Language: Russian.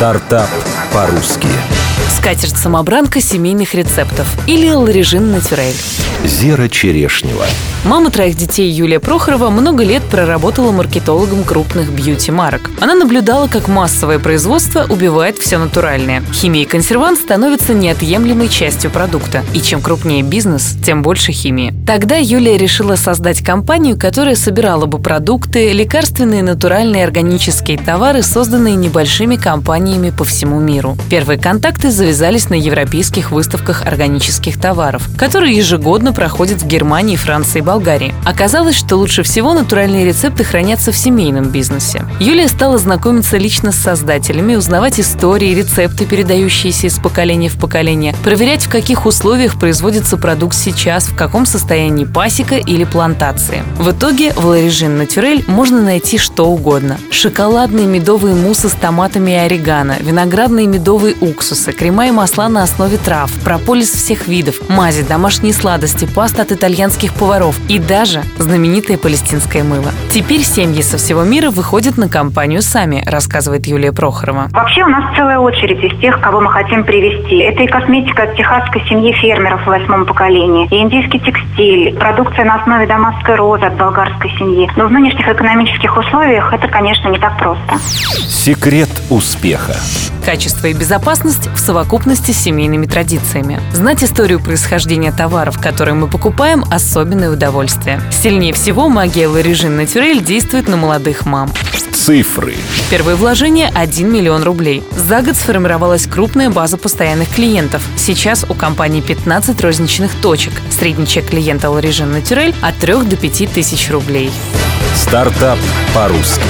Стартап по-русски. Скатерть-самобранка семейных рецептов или ларежин натюрель. Зера Черешнева. Мама троих детей Юлия Прохорова много лет проработала маркетологом крупных бьюти-марок. Она наблюдала, как массовое производство убивает все натуральное. Химия и консервант становятся неотъемлемой частью продукта. И чем крупнее бизнес, тем больше химии. Тогда Юлия решила создать компанию, которая собирала бы продукты, лекарственные, натуральные, органические товары, созданные небольшими компаниями по всему миру. Первые контакты завязались на европейских выставках органических товаров, которые ежегодно проходят в Германии, Франции и Болгарии. Оказалось, что лучше всего натуральные рецепты хранятся в семейном бизнесе. Юлия стала знакомиться лично с создателями, узнавать истории, рецепты, передающиеся из поколения в поколение, проверять, в каких условиях производится продукт сейчас, в каком состоянии пасека или плантации. В итоге в Ларежин Натюрель можно найти что угодно. Шоколадные медовые муссы с томатами и орегано, виноградные медовые уксусы, крема и масла на основе трав, прополис всех видов, мази, домашние сладости, паста от итальянских поваров, и даже знаменитое палестинское мыло. Теперь семьи со всего мира выходят на компанию сами, рассказывает Юлия Прохорова. Вообще у нас целая очередь из тех, кого мы хотим привести. Это и косметика от техасской семьи фермеров в восьмом поколении, и индийский текстиль, продукция на основе дамасской розы от болгарской семьи. Но в нынешних экономических условиях это, конечно, не так просто. Секрет успеха. Качество и безопасность в совокупности с семейными традициями. Знать историю происхождения товаров, которые мы покупаем, особенное удовольствие. Сильнее всего магия Ларежин Натюрель действует на молодых мам. Цифры. Первое вложение – 1 миллион рублей. За год сформировалась крупная база постоянных клиентов. Сейчас у компании 15 розничных точек. Средний чек клиента Ларежин Натюрель от 3 до 5 тысяч рублей. Стартап по-русски.